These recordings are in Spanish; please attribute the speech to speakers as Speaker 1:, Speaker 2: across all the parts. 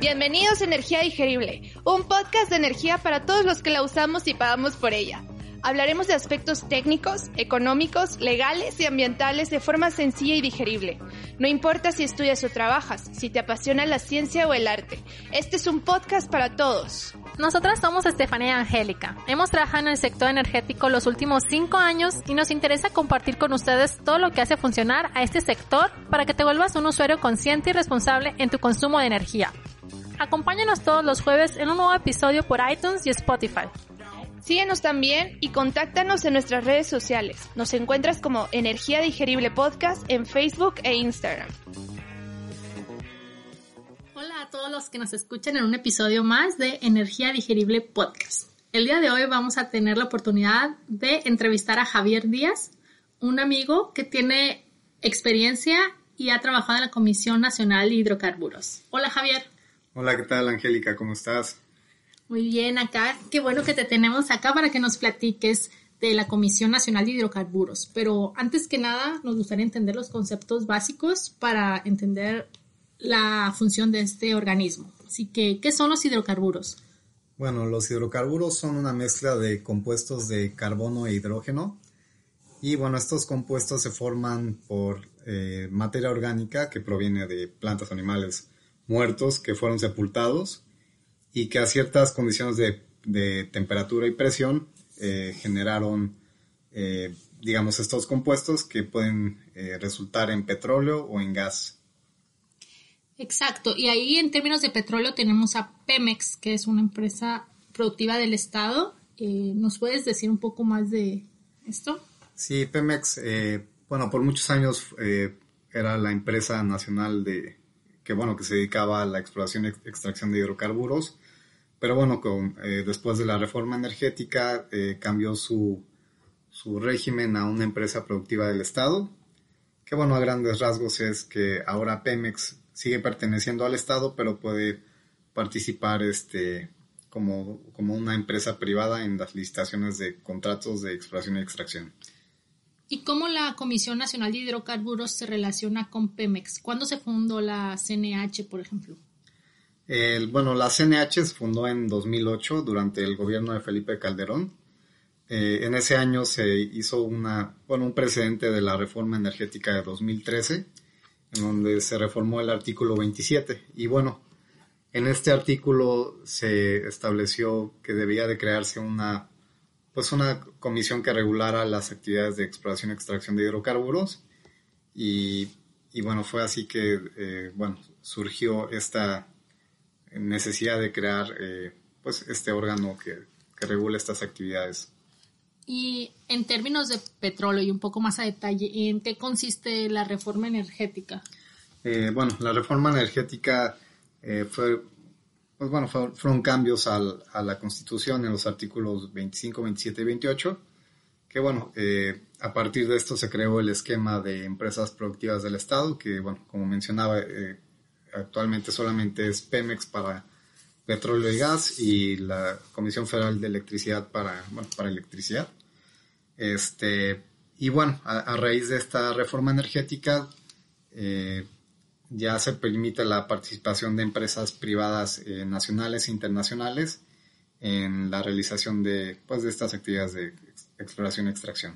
Speaker 1: Bienvenidos a Energía Digerible, un podcast de energía para todos los que la usamos y pagamos por ella. Hablaremos de aspectos técnicos, económicos, legales y ambientales de forma sencilla y digerible. No importa si estudias o trabajas, si te apasiona la ciencia o el arte. Este es un podcast para todos.
Speaker 2: Nosotras somos Estefanía Angélica. Hemos trabajado en el sector energético los últimos cinco años y nos interesa compartir con ustedes todo lo que hace funcionar a este sector para que te vuelvas un usuario consciente y responsable en tu consumo de energía. Acompáñanos todos los jueves en un nuevo episodio por iTunes y Spotify.
Speaker 1: Síguenos también y contáctanos en nuestras redes sociales. Nos encuentras como Energía Digerible Podcast en Facebook e Instagram.
Speaker 2: Hola a todos los que nos escuchan en un episodio más de Energía Digerible Podcast. El día de hoy vamos a tener la oportunidad de entrevistar a Javier Díaz, un amigo que tiene experiencia y ha trabajado en la Comisión Nacional de Hidrocarburos. Hola Javier.
Speaker 3: Hola, ¿qué tal Angélica? ¿Cómo estás?
Speaker 2: Muy bien, acá. Qué bueno que te tenemos acá para que nos platiques de la Comisión Nacional de Hidrocarburos. Pero antes que nada, nos gustaría entender los conceptos básicos para entender la función de este organismo. Así que, ¿qué son los hidrocarburos?
Speaker 3: Bueno, los hidrocarburos son una mezcla de compuestos de carbono e hidrógeno. Y bueno, estos compuestos se forman por eh, materia orgánica que proviene de plantas animales muertos que fueron sepultados y que a ciertas condiciones de, temperatura y presión eh, generaron, eh, digamos, estos compuestos que pueden resultar en petróleo o en gas.
Speaker 2: Exacto, y ahí en términos de petróleo tenemos a Pemex, que es una empresa productiva del Estado. ¿Nos puedes decir un poco más de esto?
Speaker 3: Sí, Pemex, bueno, por muchos años era la empresa nacional de, que bueno, que se dedicaba a la exploración y extracción de hidrocarburos pero bueno, eh, después de la reforma energética eh, cambió su, su régimen a una empresa productiva del Estado, que bueno, a grandes rasgos es que ahora Pemex sigue perteneciendo al Estado, pero puede participar este, como, como una empresa privada en las licitaciones de contratos de exploración y extracción.
Speaker 2: ¿Y cómo la Comisión Nacional de Hidrocarburos se relaciona con Pemex? ¿Cuándo se fundó la CNH, por ejemplo?
Speaker 3: bueno, la CNH se fundó en 2008 durante el gobierno de Felipe Calderón. Eh, en ese año se hizo una, bueno, un precedente de la reforma energética de 2013, en donde se reformó el artículo 27. Y bueno, en este artículo se estableció que debía de crearse una, pues una comisión que regulara las actividades de exploración y extracción de hidrocarburos. Y, bueno, fue así que, eh, bueno, surgió esta necesidad de crear eh, pues este órgano que, que regule estas actividades.
Speaker 2: Y en términos de petróleo y un poco más a detalle, ¿en qué consiste la reforma energética?
Speaker 3: Eh, bueno, la reforma energética eh, fue, pues bueno, fueron cambios a la Constitución en los artículos 25, 27 y 28, que bueno, a partir de esto se creó el esquema de empresas productivas del Estado, que bueno, como mencionaba, actualmente solamente es Pemex para petróleo y gas y la Comisión Federal de Electricidad para, para electricidad. Este, y bueno, a, raíz de esta reforma energética eh, ya se permite la participación de empresas privadas eh, nacionales e internacionales en la realización de, pues, de estas actividades de exploración y extracción.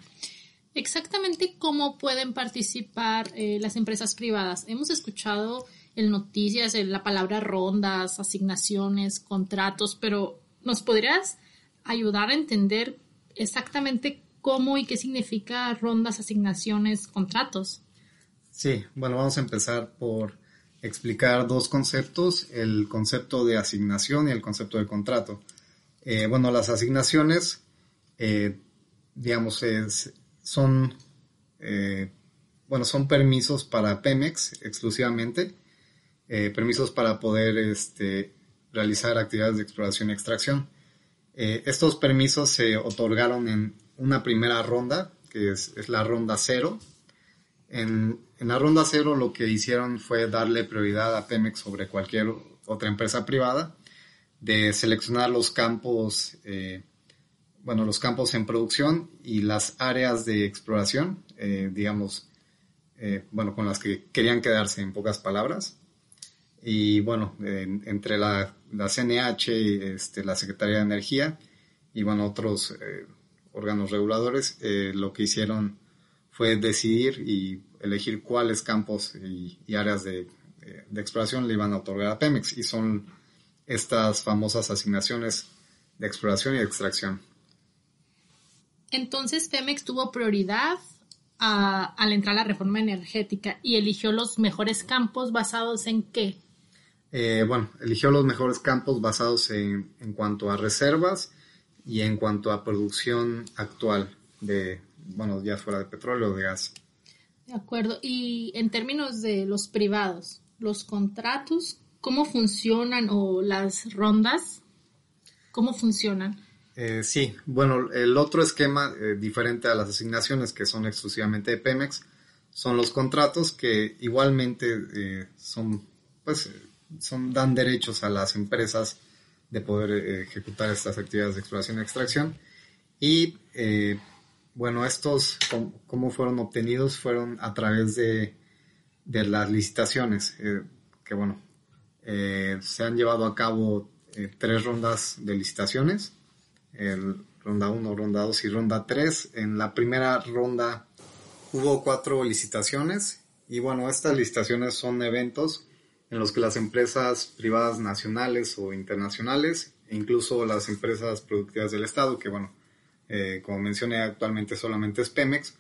Speaker 2: Exactamente cómo pueden participar eh, las empresas privadas. Hemos escuchado en noticias, en la palabra rondas, asignaciones, contratos, pero ¿nos podrías ayudar a entender exactamente cómo y qué significa rondas, asignaciones, contratos?
Speaker 3: Sí, bueno, vamos a empezar por explicar dos conceptos, el concepto de asignación y el concepto de contrato. Eh, bueno, las asignaciones, eh, digamos, son, eh, bueno, son permisos para Pemex exclusivamente eh, permisos para poder este, realizar actividades de exploración y extracción. Eh, estos permisos se otorgaron en una primera ronda, que es, la ronda cero. En, la ronda cero lo que hicieron fue darle prioridad a Pemex sobre cualquier otra empresa privada, de seleccionar los campos, eh, bueno, los campos en producción y las áreas de exploración, digamos, bueno, con las que querían quedarse en pocas palabras. Y bueno, entre la, la CNH, este, la Secretaría de Energía y bueno, otros órganos reguladores, lo que hicieron fue decidir y elegir cuáles campos y, áreas de, de, exploración le iban a otorgar a Pemex. Y son estas famosas asignaciones de exploración y extracción.
Speaker 2: Entonces Pemex tuvo prioridad al entrar a la reforma energética y eligió los mejores campos basados en qué?
Speaker 3: Eh, bueno, eligió los mejores campos basados en, en, cuanto a reservas y en cuanto a producción actual de, bueno, ya fuera de petróleo o de gas.
Speaker 2: De acuerdo. Y en términos de los privados, los contratos, ¿cómo funcionan o las rondas? ¿Cómo funcionan?
Speaker 3: Eh, sí, bueno, el otro esquema eh, diferente a las asignaciones que son exclusivamente de Pemex son los contratos que igualmente eh, son, pues, son, dan derechos a las empresas de poder ejecutar estas actividades de exploración y extracción. Y bueno, estos, ¿cómo fueron obtenidos? Fueron a través de, de las licitaciones, que bueno, se han llevado a cabo tres rondas de licitaciones el ronda 1, ronda 2 y ronda 3. En la primera ronda hubo cuatro licitaciones y bueno, estas licitaciones son eventos en los que las empresas privadas nacionales o internacionales, e incluso las empresas productivas del Estado, que bueno, eh, como mencioné actualmente solamente es Pemex,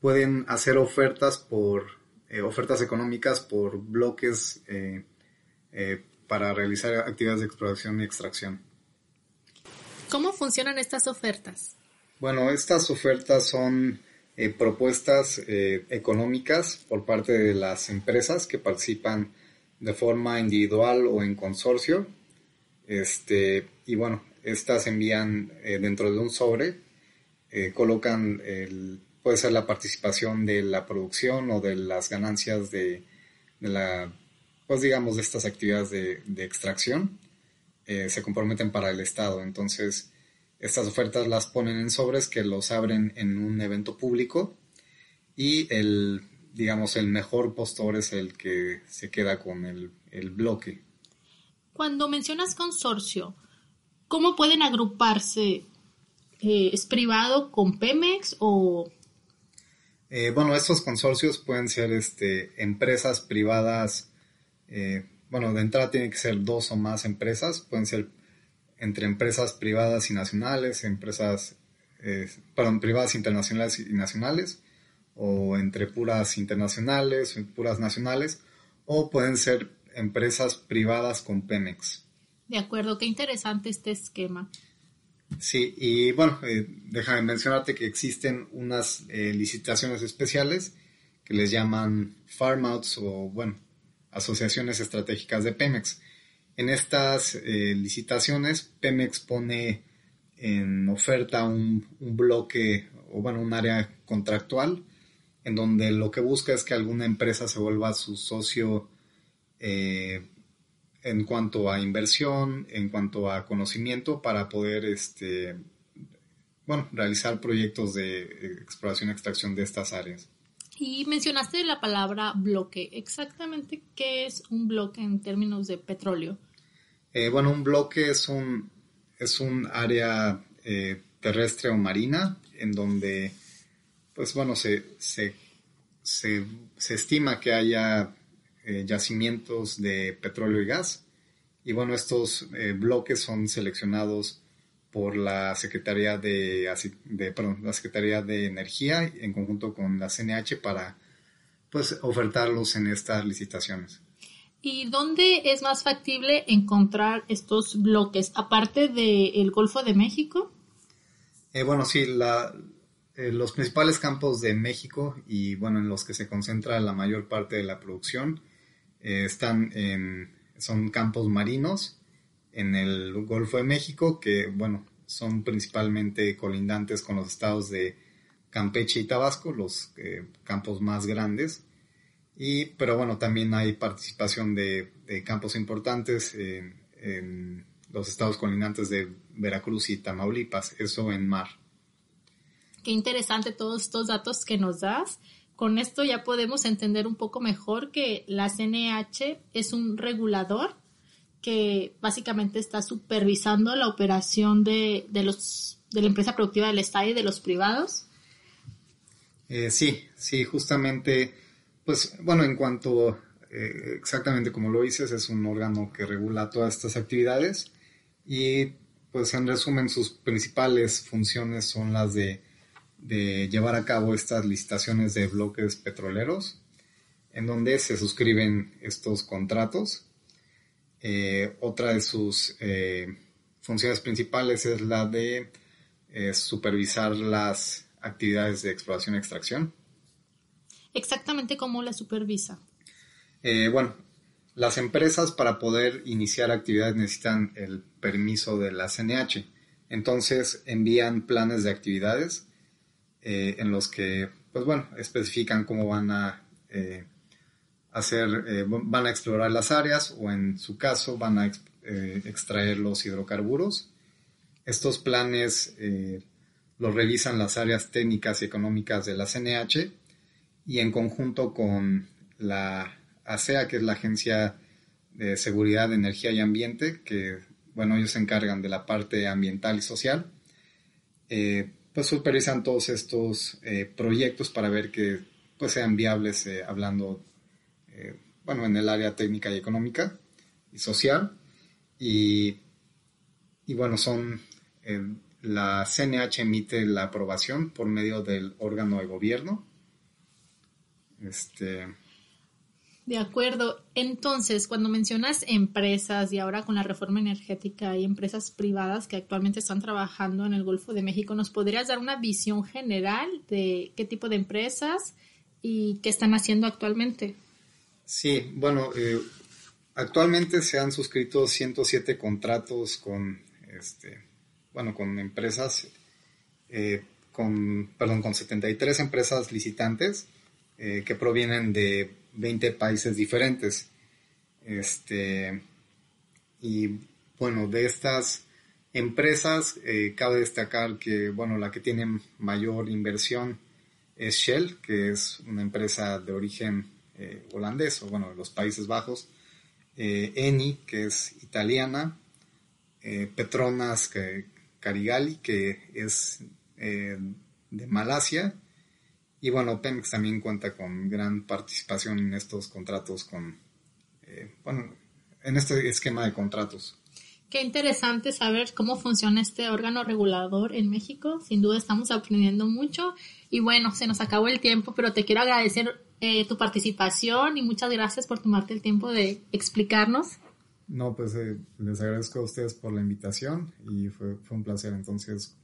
Speaker 3: pueden hacer ofertas por eh, ofertas económicas por bloques eh, para realizar actividades de exploración y extracción.
Speaker 2: ¿Cómo funcionan estas ofertas?
Speaker 3: Bueno, estas ofertas son propuestas económicas por parte de las empresas que participan de forma individual o en consorcio. Este, y bueno, estas envían eh, dentro de un sobre, colocan el, puede ser la participación de la producción o de las ganancias de, la, pues digamos, de estas actividades de, de extracción eh, se comprometen para el Estado. Entonces, estas ofertas las ponen en sobres que los abren en un evento público y el, digamos, el mejor postor es el que se queda con el, bloque.
Speaker 2: Cuando mencionas consorcio, ¿cómo pueden agruparse? Eh, ¿Es privado con Pemex o...?
Speaker 3: Eh, bueno, estos consorcios pueden ser este, empresas privadas bueno, de entrada tiene que ser dos o más empresas, pueden ser entre empresas privadas y nacionales, empresas, eh, perdón, privadas internacionales y nacionales, o entre puras internacionales, puras nacionales, o pueden ser empresas privadas con Pemex.
Speaker 2: De acuerdo, qué interesante este esquema.
Speaker 3: Sí, y bueno, eh, déjame mencionarte que existen unas eh, licitaciones especiales que les llaman farm outs o, bueno, asociaciones estratégicas de Pemex. En estas eh, licitaciones, Pemex pone en oferta un, bloque o bueno, un área contractual en donde lo que busca es que alguna empresa se vuelva su socio eh, en cuanto a inversión, en cuanto a conocimiento para poder este, bueno, realizar proyectos de exploración y extracción de estas áreas.
Speaker 2: Y mencionaste la palabra bloque. Exactamente, ¿qué es un bloque en términos de petróleo?
Speaker 3: Eh, bueno, un bloque es un, es un área eh, terrestre o marina en donde, pues bueno, se, se, estima que haya eh, yacimientos de petróleo y gas. Y bueno, estos bloques son seleccionados por la Secretaría de, de la Secretaría de Energía en conjunto con la CNH para pues ofertarlos en estas licitaciones.
Speaker 2: ¿Y dónde es más factible encontrar estos bloques? Aparte del Golfo de México.
Speaker 3: Eh, bueno, sí, la, eh, los principales campos de México y bueno, en los que se concentra la mayor parte de la producción eh, están en, son campos marinos en el Golfo de México, que bueno, son principalmente colindantes con los estados de Campeche y Tabasco, los eh, campos más grandes. Y, pero bueno, también hay participación de, campos importantes en, los estados colindantes de Veracruz y Tamaulipas, eso en mar.
Speaker 2: Qué interesante todos estos datos que nos das. con esto ya podemos entender un poco mejor que la CNH es un regulador que básicamente está supervisando la operación de, los, de la empresa productiva del Estado y de los privados.
Speaker 3: Eh, sí, sí, justamente, pues bueno, en cuanto eh, exactamente como lo dices, es un órgano que regula todas estas actividades y pues en resumen sus principales funciones son las de, llevar a cabo estas licitaciones de bloques petroleros en donde se suscriben estos contratos. Eh, otra de sus eh, funciones principales es la de supervisar las actividades de exploración y extracción.
Speaker 2: Exactamente cómo la supervisa.
Speaker 3: Eh, bueno, las empresas para poder iniciar actividades necesitan el permiso de la CNH. Entonces envían planes de actividades eh, en los que, pues bueno, especifican cómo van a eh, hacer, van a explorar las áreas o en su caso van a extraer los hidrocarburos. Estos planes los revisan las áreas técnicas y económicas de la CNH y en conjunto con la ASEA, que es la Agencia de Seguridad Energía y Ambiente, que, bueno, ellos se encargan de la parte ambiental y social, eh, pues supervisan todos estos eh, proyectos para ver que pues, sean viables, eh, hablando, bueno, en el área técnica y económica y social. Y, y bueno, son, la CNH emite la aprobación por medio del órgano de gobierno. Este,
Speaker 2: de acuerdo. Entonces, cuando mencionas empresas y ahora con la reforma energética hay empresas privadas que actualmente están trabajando en el Golfo de México, ¿nos podrías dar una visión general de qué tipo de empresas y qué están haciendo actualmente?
Speaker 3: Sí, bueno, eh, actualmente se han suscrito 107 contratos con, este, bueno, con empresas, eh, con, perdón, con 73 empresas licitantes eh, que provienen de 20 países diferentes. Este, y bueno, de estas empresas, eh, cabe destacar que, bueno, la que tiene mayor inversión es Shell, que es una empresa de origen eh, holandés, o bueno, de los Países Bajos, eh, Eni, que es italiana, Petronas Carigali, que es de Malasia, y bueno, Pemex también cuenta con gran participación en estos contratos con, eh, bueno, en este esquema de contratos.
Speaker 2: Qué interesante saber cómo funciona este órgano regulador en México. Sin duda estamos aprendiendo mucho. Y bueno, se nos acabó el tiempo, pero te quiero agradecer eh, tu participación y muchas gracias por tomarte el tiempo de explicarnos.
Speaker 3: No, pues eh, les agradezco a ustedes por la invitación y fue, fue un placer. Entonces,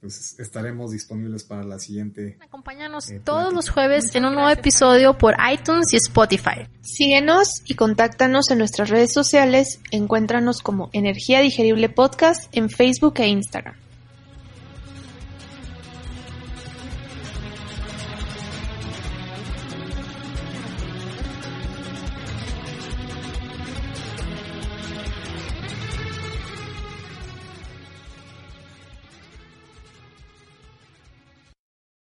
Speaker 3: pues estaremos disponibles para la siguiente.
Speaker 2: Acompáñanos eh, todos los jueves en un nuevo episodio por iTunes y Spotify.
Speaker 1: Síguenos y contáctanos en nuestras redes sociales. Encuéntranos como Energía Digerible Podcast en Facebook e Instagram.